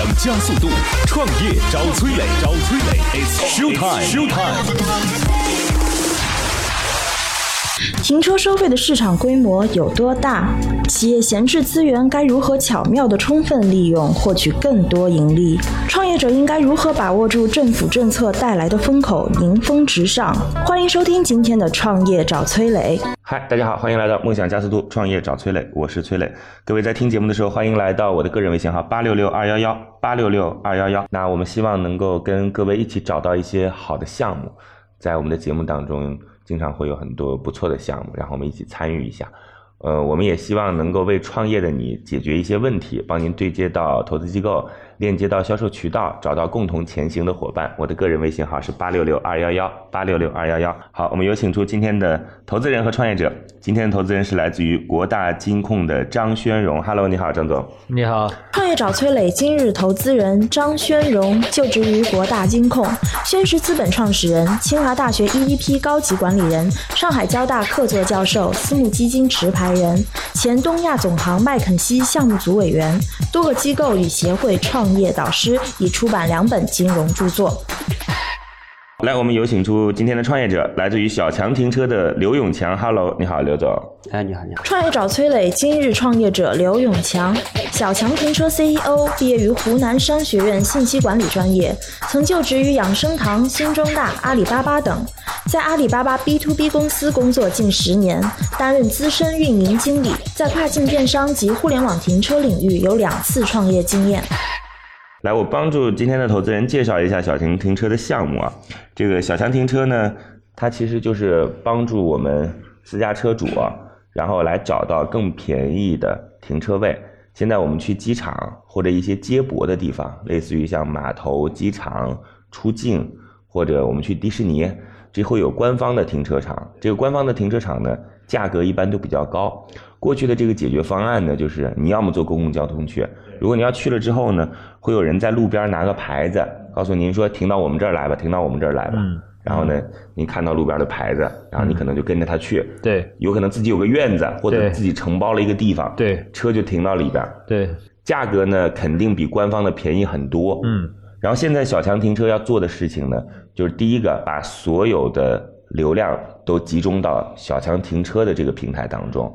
想加速度，创业找崔磊，找崔磊，It's show time，show time。停车收费的市场规模有多大？企业闲置资源该如何巧妙地充分利用，获取更多盈利？创业者应该如何把握住政府政策带来的风口，迎风直上？欢迎收听今天的《创业找崔磊》。嗨，大家好，欢迎来到梦想加速度创业找崔磊，我是崔磊。各位在听节目的时候，欢迎来到我的个人微信号八六六二幺幺八六六二幺幺。那我们希望能够跟各位一起找到一些好的项目，在我们的节目当中。经常会有很多不错的项目，然后我们一起参与一下。呃，我们也希望能够为创业的你解决一些问题，帮您对接到投资机构。链接到销售渠道，找到共同前行的伙伴。我的个人微信号是八六六二幺幺八六六二幺幺。好，我们有请出今天的投资人和创业者。今天的投资人是来自于国大金控的张轩荣。Hello，你好，张总。你好。创业找崔磊，今日投资人张轩荣就职于国大金控，宣石资本创始人，清华大学 EVP 高级管理人，上海交大客座教授，私募基金持牌人，前东亚总行麦肯锡项目组委员，多个机构与协会创。业导师已出版两本金融著作。来，我们有请出今天的创业者，来自于小强停车的刘永强。Hello，你好，刘总。哎，你好，你好。创业找崔磊，今日创业者刘永强，小强停车 CEO，毕业于湖南商学院信息管理专业，曾就职于养生堂、新中大、阿里巴巴等，在阿里巴巴 B to B 公司工作近十年，担任资深运营经理，在跨境电商及互联网停车领域有两次创业经验。来，我帮助今天的投资人介绍一下小强停车的项目啊。这个小强停车呢，它其实就是帮助我们私家车主，然后来找到更便宜的停车位。现在我们去机场或者一些接驳的地方，类似于像码头、机场、出境，或者我们去迪士尼，这会有官方的停车场。这个官方的停车场呢，价格一般都比较高。过去的这个解决方案呢，就是你要么坐公共交通去。如果你要去了之后呢，会有人在路边拿个牌子，告诉您说停到我们这儿来吧，停到我们这儿来吧。嗯。然后呢，您看到路边的牌子，然后你可能就跟着他去。对。有可能自己有个院子，或者自己承包了一个地方。对。车就停到里边。对。价格呢，肯定比官方的便宜很多。嗯。然后现在小强停车要做的事情呢，就是第一个，把所有的流量都集中到小强停车的这个平台当中。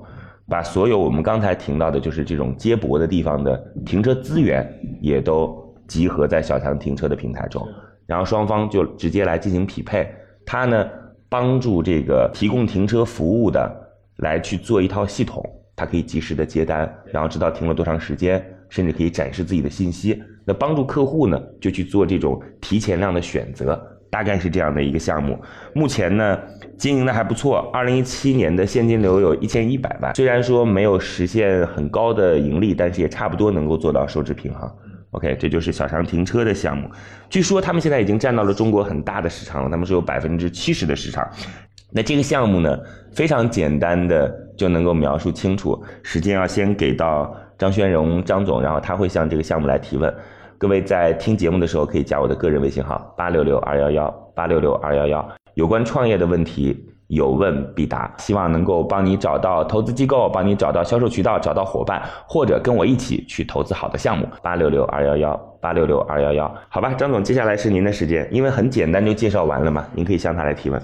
把所有我们刚才停到的，就是这种接驳的地方的停车资源，也都集合在小强停车的平台中，然后双方就直接来进行匹配。它呢，帮助这个提供停车服务的来去做一套系统，它可以及时的接单，然后知道停了多长时间，甚至可以展示自己的信息。那帮助客户呢，就去做这种提前量的选择。大概是这样的一个项目，目前呢经营的还不错。二零一七年的现金流有一千一百万，虽然说没有实现很高的盈利，但是也差不多能够做到收支平衡。OK，这就是小强停车的项目。据说他们现在已经占到了中国很大的市场了，他们是有百分之七十的市场。那这个项目呢，非常简单的就能够描述清楚。时间要先给到张轩荣张总，然后他会向这个项目来提问。各位在听节目的时候，可以加我的个人微信号八六六二幺幺八六六二幺幺，有关创业的问题有问必答，希望能够帮你找到投资机构，帮你找到销售渠道，找到伙伴，或者跟我一起去投资好的项目。八六六二幺幺八六六二幺幺，好吧，张总，接下来是您的时间，因为很简单就介绍完了嘛，您可以向他来提问。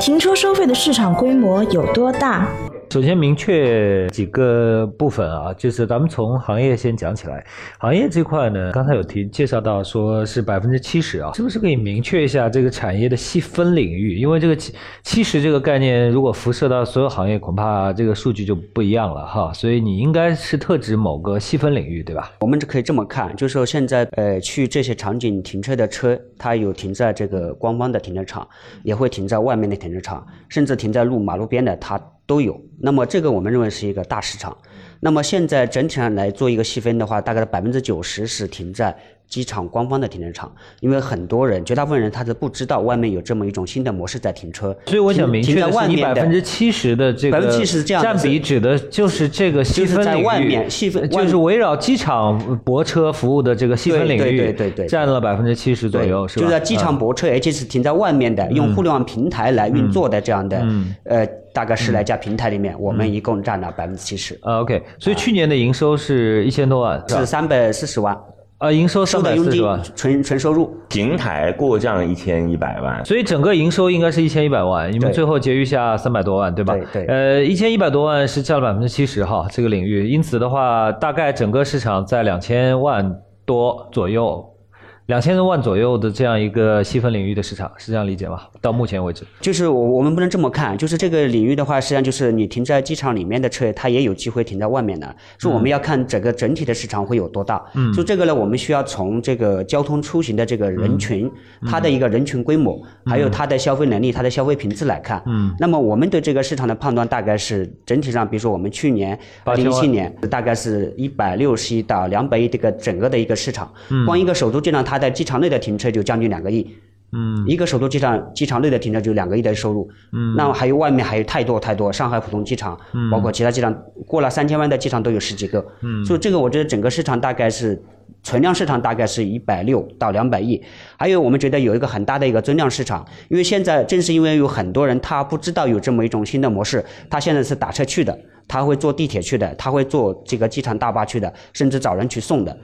停车收费的市场规模有多大？首先明确几个部分啊，就是咱们从行业先讲起来。行业这块呢，刚才有提介绍到说是百分之七十啊，是不是可以明确一下这个产业的细分领域？因为这个七七十这个概念，如果辐射到所有行业，恐怕这个数据就不一样了哈。所以你应该是特指某个细分领域，对吧？我们可以这么看，就是说现在呃去这些场景停车的车，它有停在这个官方的停车场，也会停在外面的停车场，甚至停在路马路边的，它。都有，那么这个我们认为是一个大市场。那么现在整体上来做一个细分的话，大概百分之九十是停在机场官方的停车场，因为很多人，绝大部分人他是不知道外面有这么一种新的模式在停车。所以我想明确的是，你百分之七十的这个这样占比，指的就是这个细分领域，细分就是围绕机场泊车服务的这个细分领域，对对对对，占了百分之七十左右，是吧？就在机场泊车，而且是停在外面的，用互联网平台来运作的这样的，呃，大概十来家平台里面，我们一共占了百分之七十。OK，所以去年的营收是一千多万，是三百四十万。啊，营收三百四十万，纯纯收入，平台过账一千一百万，所以整个营收应该是一千一百万，你们最后结余下三百多万，对吧？对，呃，一千一百多万是占了百分之七十哈，这个领域，因此的话，大概整个市场在两千万多左右。两千多万左右的这样一个细分领域的市场，是这样理解吗？到目前为止，就是我我们不能这么看，就是这个领域的话，实际上就是你停在机场里面的车，它也有机会停在外面的。所以我们要看整个整体的市场会有多大。嗯。就这个呢，我们需要从这个交通出行的这个人群，它的一个人群规模，还有它的消费能力、它的消费品质来看。嗯。那么我们对这个市场的判断大概是整体上，比如说我们去年二零一七年大概是一百六十亿到两百亿这个整个的一个市场。嗯。光一个首都机场。它在机场内的停车就将近两个亿，嗯，一个首都机场机场内的停车就两个亿的收入，嗯，那么还有外面还有太多太多，上海浦东机场，嗯，包括其他机场过了三千万的机场都有十几个，嗯，所以这个我觉得整个市场大概是存量市场大概是一百六到两百亿，还有我们觉得有一个很大的一个增量市场，因为现在正是因为有很多人他不知道有这么一种新的模式，他现在是打车去的，他会坐地铁去的，他会坐这个机场大巴去的，甚至找人去送的。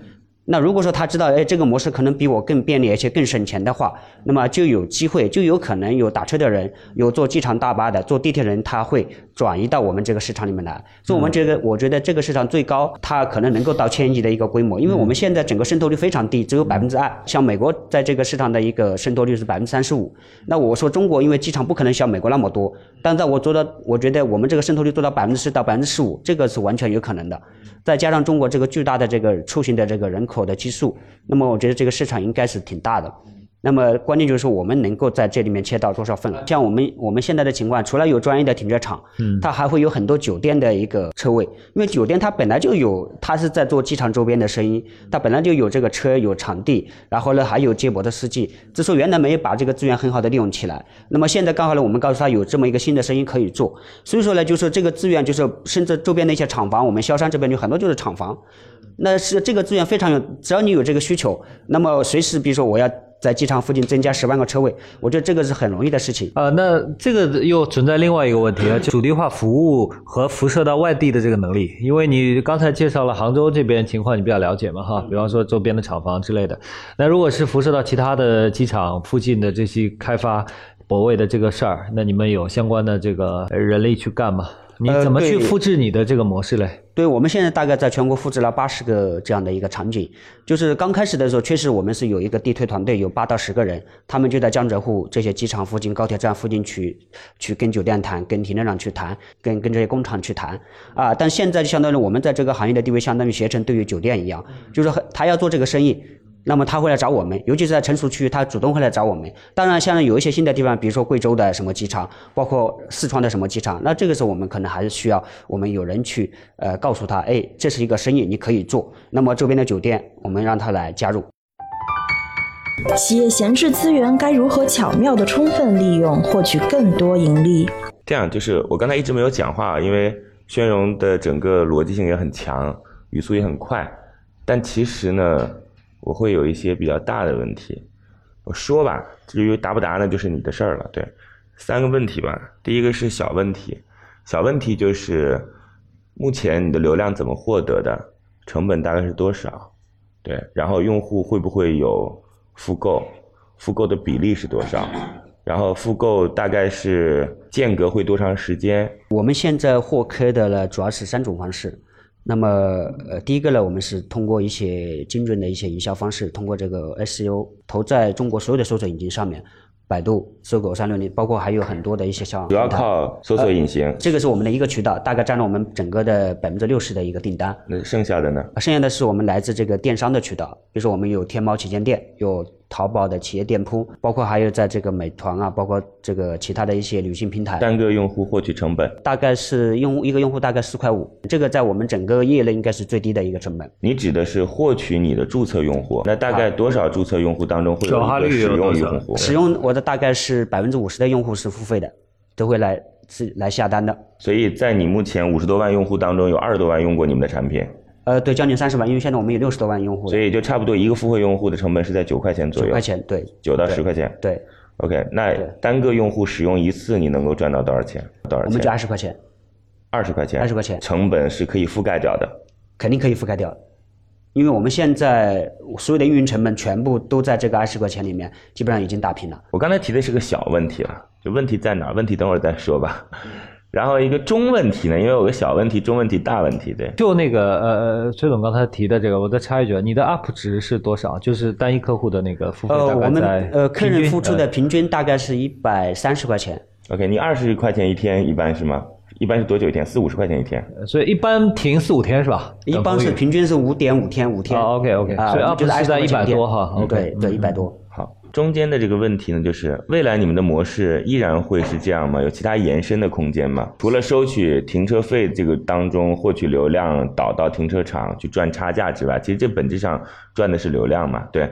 那如果说他知道，哎，这个模式可能比我更便利，而且更省钱的话，那么就有机会，就有可能有打车的人，有坐机场大巴的，坐地铁人，他会转移到我们这个市场里面来。所以，我们这个，我觉得这个市场最高，它可能能够到千亿的一个规模，因为我们现在整个渗透率非常低，只有百分之二。像美国在这个市场的一个渗透率是百分之三十五。那我说中国，因为机场不可能像美国那么多，但在我做到，我觉得我们这个渗透率做到百分之十到百分之十五，这个是完全有可能的。再加上中国这个巨大的这个出行的这个人口的基数，那么我觉得这个市场应该是挺大的。那么关键就是说，我们能够在这里面切到多少份额？像我们我们现在的情况，除了有专业的停车场，嗯，它还会有很多酒店的一个车位，因为酒店它本来就有，它是在做机场周边的生意，它本来就有这个车有场地，然后呢还有接驳的司机，只是说原来没有把这个资源很好的利用起来。那么现在刚好呢，我们告诉他有这么一个新的生意可以做，所以说呢，就是这个资源就是甚至周边的一些厂房，我们萧山这边就很多就是厂房，那是这个资源非常有，只要你有这个需求，那么随时比如说我要。在机场附近增加十万个车位，我觉得这个是很容易的事情。呃，那这个又存在另外一个问题啊，就主题化服务和辐射到外地的这个能力。因为你刚才介绍了杭州这边情况，你比较了解嘛，哈，比方说周边的厂房之类的。那如果是辐射到其他的机场附近的这些开发泊位的这个事儿，那你们有相关的这个人力去干吗？你怎么去复制你的这个模式嘞？对，我们现在大概在全国复制了八十个这样的一个场景。就是刚开始的时候，确实我们是有一个地推团队，有八到十个人，他们就在江浙沪这些机场附近、高铁站附近去去跟酒店谈，跟停车场去谈，跟跟这些工厂去谈。啊，但现在就相当于我们在这个行业的地位，相当于携程对于酒店一样，就是他要做这个生意。那么他会来找我们，尤其是在成熟区，他主动会来找我们。当然，像有一些新的地方，比如说贵州的什么机场，包括四川的什么机场，那这个时候我们可能还是需要我们有人去呃告诉他，哎，这是一个生意，你可以做。那么周边的酒店，我们让他来加入。企业闲置资源该如何巧妙的充分利用，获取更多盈利？这样就是我刚才一直没有讲话，因为宣荣的整个逻辑性也很强，语速也很快，但其实呢。我会有一些比较大的问题，我说吧，至于答不答呢，就是你的事儿了。对，三个问题吧。第一个是小问题，小问题就是目前你的流量怎么获得的，成本大概是多少？对，然后用户会不会有复购？复购的比例是多少？然后复购大概是间隔会多长时间？我们现在获客的呢，主要是三种方式。那么，呃，第一个呢，我们是通过一些精准的一些营销方式，通过这个 SEO 投在中国所有的搜索引擎上面，百度、搜狗、三六零，包括还有很多的一些像主要靠搜索引擎，这个是我们的一个渠道，大概占了我们整个的百分之六十的一个订单。那剩下的呢？剩下的是我们来自这个电商的渠道，比如说我们有天猫旗舰店，有淘宝的企业店铺，包括还有在这个美团啊，包括这个其他的一些旅行平台。单个用户获取成本大概是用一个用户大概四块五，这个在我们整个业内应该是最低的一个成本。你指的是获取你的注册用户，那大概多少注册用户当中会有一个使用用户？使用我的大概是百分之五十的用户是付费的，都会来是来下单的。所以在你目前五十多万用户当中，有二十多万用过你们的产品。呃，对，将近三十万，因为现在我们有六十多万用户，所以就差不多一个付费用户的成本是在九块钱左右。九块钱，对，九到十块钱。对，OK，那单个用户使用一次，你能够赚到多少钱？多少钱？我们就二十块钱。二十块钱。二十块钱。成本是可以覆盖掉的。肯定可以覆盖掉，因为我们现在所有的运营成本全部都在这个二十块钱里面，基本上已经打平了。我刚才提的是个小问题了，就问题在哪？问题等会儿再说吧。然后一个中问题呢，因为有个小问题、中问题、大问题，对。就那个呃，崔总刚才提的这个，我再插一句，你的 UP 值是多少？就是单一客户的那个付费大概在呃，客人付出的平均大概是一百三十块钱。OK，你二十块钱一天一般是吗？一般是多久一天？四五十块钱一天。所以一般停四五天是吧？一般是平均是五点五天五天。OK OK，所以 UP 值在一百多哈。OK，对，一百多。中间的这个问题呢，就是未来你们的模式依然会是这样吗？有其他延伸的空间吗？除了收取停车费这个当中获取流量导到停车场去赚差价之外，其实这本质上赚的是流量嘛？对。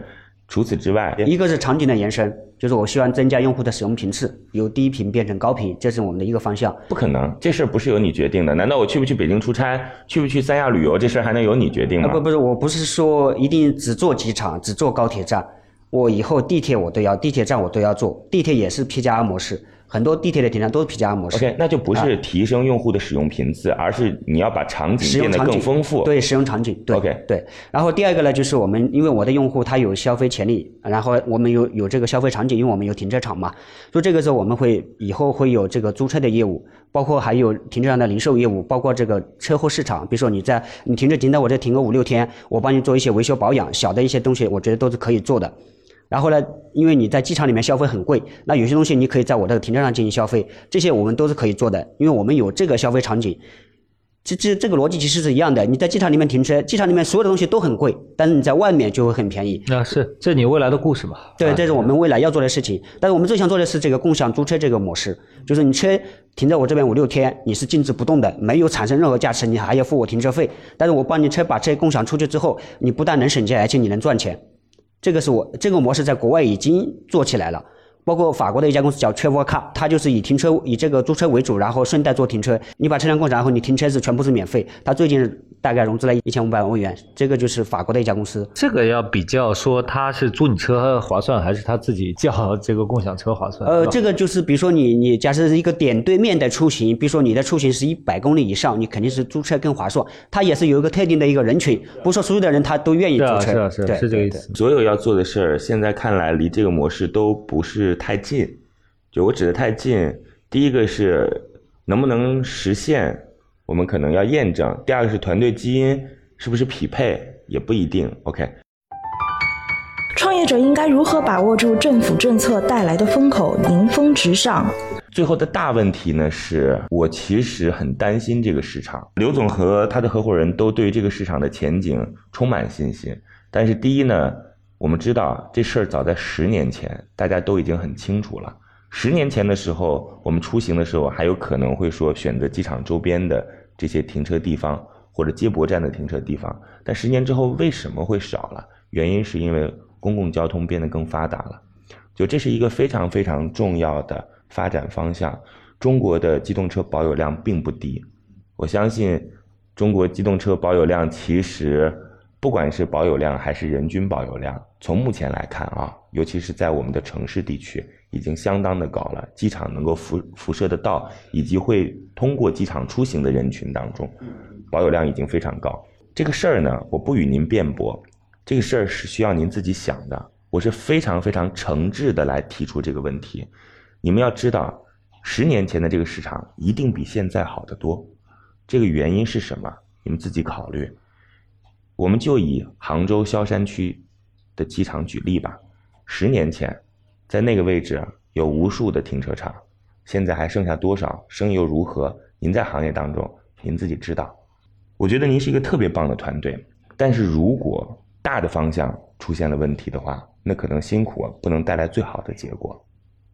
除此之外，一个是场景的延伸，就是我希望增加用户的使用频次，由低频变成高频，这是我们的一个方向。不可能，这事儿不是由你决定的。难道我去不去北京出差，去不去三亚旅游，这事儿还能由你决定吗？不，不是，我不是说一定只做机场，只做高铁站。我以后地铁我都要，地铁站我都要做，地铁也是 P 加 R 模式。很多地铁的停站都是 P 加 R 模式。OK，那就不是提升用户的使用频次，而是你要把场景变得更丰富。对，使用场景。对 OK，对。然后第二个呢，就是我们因为我的用户他有消费潜力，然后我们有有这个消费场景，因为我们有停车场嘛，所以这个时候我们会以后会有这个租车的业务，包括还有停车场的零售业务，包括这个车后市场。比如说你在你停车停在我这停个五六天，我帮你做一些维修保养，小的一些东西，我觉得都是可以做的。然后呢，因为你在机场里面消费很贵，那有些东西你可以在我这个停车场进行消费，这些我们都是可以做的，因为我们有这个消费场景。这这这个逻辑其实是一样的。你在机场里面停车，机场里面所有的东西都很贵，但是你在外面就会很便宜。那是这你未来的故事吧？对，这是我们未来要做的事情。但是我们最想做的是这个共享租车这个模式，就是你车停在我这边五六天，你是静止不动的，没有产生任何价值，你还要付我停车费。但是我帮你车把车共享出去之后，你不但能省钱，而且你能赚钱。这个是我这个模式在国外已经做起来了。包括法国的一家公司叫 Travel Car，它就是以停车以这个租车为主，然后顺带做停车。你把车辆共享，然后你停车是全部是免费。它最近大概融资了一千五百万欧元，这个就是法国的一家公司。这个要比较说，它是租你车划算，还是他自己叫这个共享车划算？呃，这个就是比如说你你假设是一个点对面的出行，比如说你的出行是一百公里以上，你肯定是租车更划算。它也是有一个特定的一个人群，不是说所有的人他都愿意租车。是啊是啊是，是这个意思。所有要做的事儿，现在看来离这个模式都不是。太近，就我指的太近。第一个是能不能实现，我们可能要验证；第二个是团队基因是不是匹配，也不一定。OK。创业者应该如何把握住政府政策带来的风口，迎风直上？最后的大问题呢，是我其实很担心这个市场。刘总和他的合伙人都对这个市场的前景充满信心，但是第一呢？我们知道这事儿早在十年前，大家都已经很清楚了。十年前的时候，我们出行的时候还有可能会说选择机场周边的这些停车地方或者接驳站的停车地方，但十年之后为什么会少了？原因是因为公共交通变得更发达了。就这是一个非常非常重要的发展方向。中国的机动车保有量并不低，我相信中国机动车保有量其实。不管是保有量还是人均保有量，从目前来看啊，尤其是在我们的城市地区，已经相当的高了。机场能够辐辐射得到，以及会通过机场出行的人群当中，保有量已经非常高。这个事儿呢，我不与您辩驳，这个事儿是需要您自己想的。我是非常非常诚挚的来提出这个问题。你们要知道，十年前的这个市场一定比现在好得多。这个原因是什么？你们自己考虑。我们就以杭州萧山区的机场举例吧。十年前，在那个位置有无数的停车场，现在还剩下多少？生意又如何？您在行业当中，您自己知道。我觉得您是一个特别棒的团队，但是如果大的方向出现了问题的话，那可能辛苦不能带来最好的结果。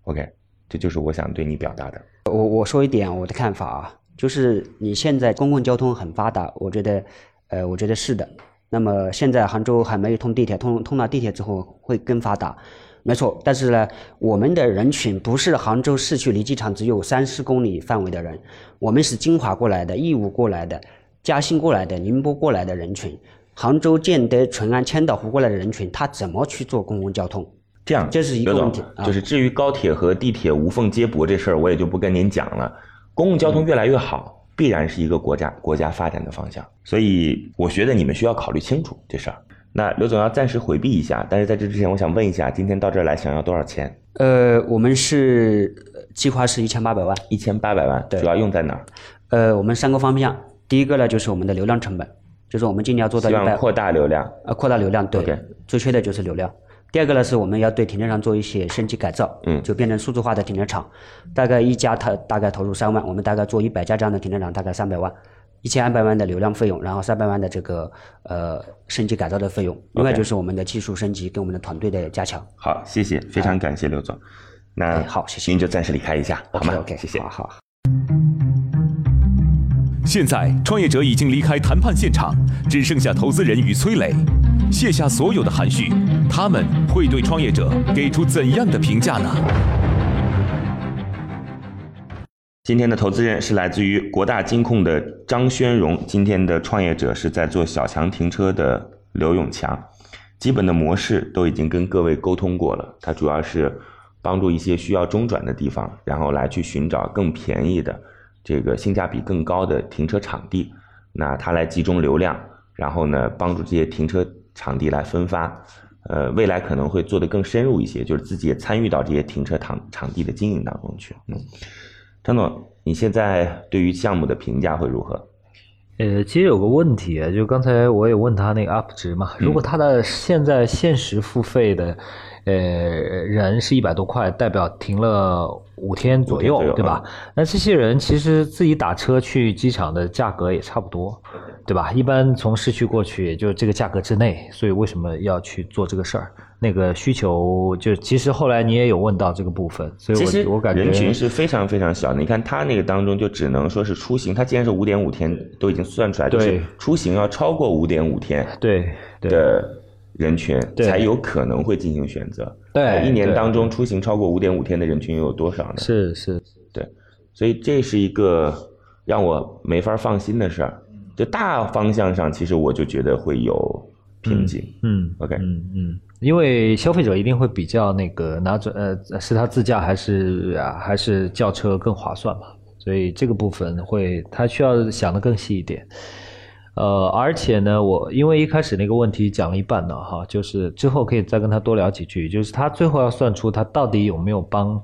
OK，这就是我想对你表达的。我我说一点我的看法啊，就是你现在公共交通很发达，我觉得，呃，我觉得是的。那么现在杭州还没有通地铁，通通了地铁之后会更发达，没错。但是呢，我们的人群不是杭州市区离机场只有三四公里范围的人，我们是金华过来的、义乌过来的、嘉兴过来的、宁波过来的人群。杭州建德、淳安、千岛湖过来的人群，他怎么去做公共交通？这样，这是一个问题。就是至于高铁和地铁无缝接驳这事儿，我也就不跟您讲了。公共交通越来越好，必然是一个国家国家发展的方向。所以，我觉得你们需要考虑清楚这事儿。那刘总要暂时回避一下，但是在这之前，我想问一下，今天到这儿来想要多少钱？呃，我们是计划是一千八百万，一千八百万，主要用在哪儿？呃，我们三个方向，第一个呢就是我们的流量成本。就是我们今年要做到一百扩大流量呃，扩大流量对，最缺的就是流量。第二个呢是我们要对停车场做一些升级改造，嗯，就变成数字化的停车场。大概一家它大概投入三万，我们大概做一百家这样的停车场，大概三百万，一千二百万的流量费用，然后三百万的这个呃升级改造的费用。另外就是我们的技术升级跟我们的团队的加强。好，谢谢，非常感谢刘总。那好，谢谢。您就暂时离开一下，好吗？OK，谢谢。好好。现在，创业者已经离开谈判现场，只剩下投资人与崔磊。卸下所有的含蓄，他们会对创业者给出怎样的评价呢？今天的投资人是来自于国大金控的张轩荣，今天的创业者是在做小强停车的刘永强。基本的模式都已经跟各位沟通过了，他主要是帮助一些需要中转的地方，然后来去寻找更便宜的。这个性价比更高的停车场地，那它来集中流量，然后呢，帮助这些停车场地来分发，呃，未来可能会做得更深入一些，就是自己也参与到这些停车场场地的经营当中去。嗯，张总，你现在对于项目的评价会如何？呃，其实有个问题啊，就刚才我也问他那个 UP 值嘛，如果他的现在限时付费的。呃，人是一百多块，代表停了五天左右，对吧？那这些人其实自己打车去机场的价格也差不多，对吧？一般从市区过去也就这个价格之内，所以为什么要去做这个事儿？那个需求就其实后来你也有问到这个部分，所以我我感觉人群是非常非常小的。你看他那个当中就只能说是出行，他既然是五点五天都已经算出来，就是出行要超过五点五天，对的。人群才有可能会进行选择。对，一年当中出行超过五点五天的人群又有多少呢？是是，对，所以这是一个让我没法放心的事儿。就大方向上，其实我就觉得会有瓶颈。嗯，OK，嗯嗯，因为消费者一定会比较那个拿准呃，是他自驾还是啊还是轿车更划算嘛？所以这个部分会他需要想的更细一点。呃，而且呢，我因为一开始那个问题讲了一半呢，哈，就是之后可以再跟他多聊几句，就是他最后要算出他到底有没有帮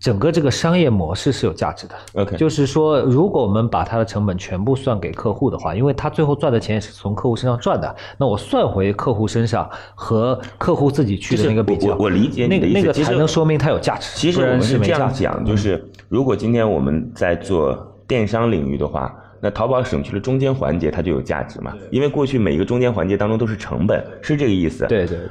整个这个商业模式是有价值的。OK，就是说，如果我们把他的成本全部算给客户的话，因为他最后赚的钱也是从客户身上赚的，那我算回客户身上和客户自己去的那个比较，我理解那个那个才能说明它有价值。其实我们是这样讲，就是如果今天我们在做电商领域的话。那淘宝省去了中间环节，它就有价值嘛？因为过去每一个中间环节当中都是成本，是这个意思。对对对，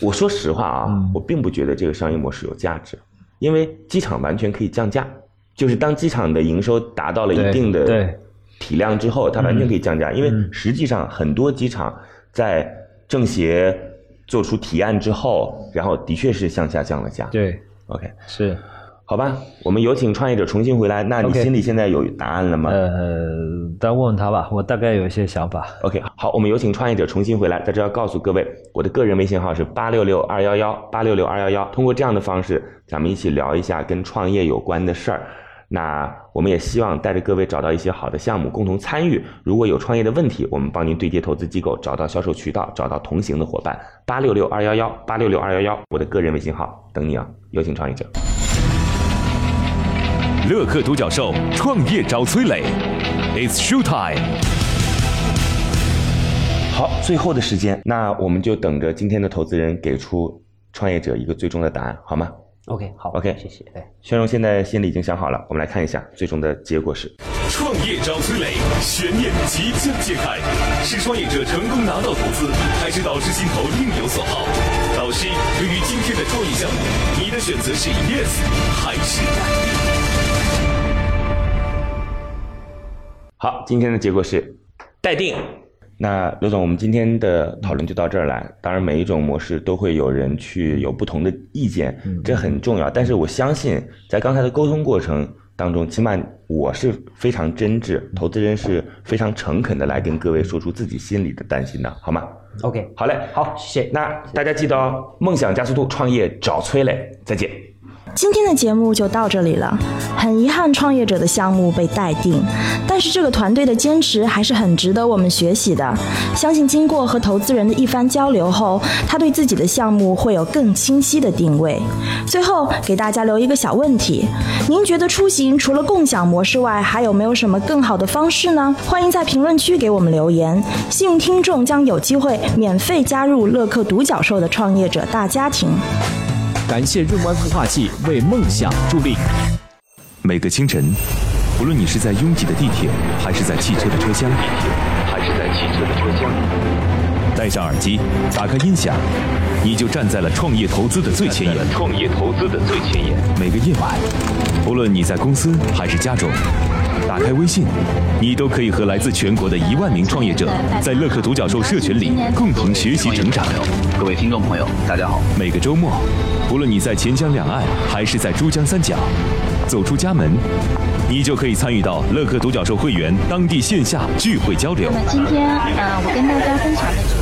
我说实话啊，我并不觉得这个商业模式有价值，因为机场完全可以降价，就是当机场的营收达到了一定的体量之后，它完全可以降价。因为实际上很多机场在政协做出提案之后，然后的确是向下降了价。对，OK，是。好吧，我们有请创业者重新回来。那你心里现在有答案了吗？呃，再问问他吧，我大概有一些想法。OK，好，我们有请创业者重新回来。在这要告诉各位，我的个人微信号是八六六二幺幺八六六二幺幺。通过这样的方式，咱们一起聊一下跟创业有关的事儿。那我们也希望带着各位找到一些好的项目，共同参与。如果有创业的问题，我们帮您对接投资机构，找到销售渠道，找到同行的伙伴。八六六二幺幺八六六二幺幺，我的个人微信号等你啊！有请创业者。乐客独角兽创业找崔磊，It's show time。好，最后的时间，那我们就等着今天的投资人给出创业者一个最终的答案，好吗？OK，好，OK，谢谢。对，宣荣现在心里已经想好了，我们来看一下最终的结果是：创业找崔磊，悬念即将揭开，是创业者成功拿到投资，还是导师心头另有所好？导师，对于今天的创业项目，你的选择是 yes 还是 no？好，今天的结果是待定。那刘总，我们今天的讨论就到这儿来。当然，每一种模式都会有人去有不同的意见，这很重要。但是我相信，在刚才的沟通过程当中，起码我是非常真挚，投资人是非常诚恳的来跟各位说出自己心里的担心的，好吗 OK，好嘞，好，谢谢。那大家记得哦，梦想加速度，创业找崔磊，再见。今天的节目就到这里了，很遗憾创业者的项目被待定，但是这个团队的坚持还是很值得我们学习的。相信经过和投资人的一番交流后，他对自己的项目会有更清晰的定位。最后给大家留一个小问题：您觉得出行除了共享模式外，还有没有什么更好的方式呢？欢迎在评论区给我们留言，幸运听众将有机会免费加入乐客独角兽的创业者大家庭。感谢润湾孵化器为梦想助力。每个清晨，无论你是在拥挤的地铁，还是在汽车的车厢，还是在汽车的车厢，戴上耳机，打开音响，你就站在了创业投资的最前沿。创业投资的最前沿。每个夜晚，无论你在公司还是家中，打开微信，你都可以和来自全国的一万名创业者，在乐客独角兽社群里共同学习成长。各位听众朋友，大家好。每个周末，无论你在钱江两岸还是在珠江三角，走出家门，你就可以参与到乐客独角兽会员当地线下聚会交流。那么今天，呃，我跟大家分享的主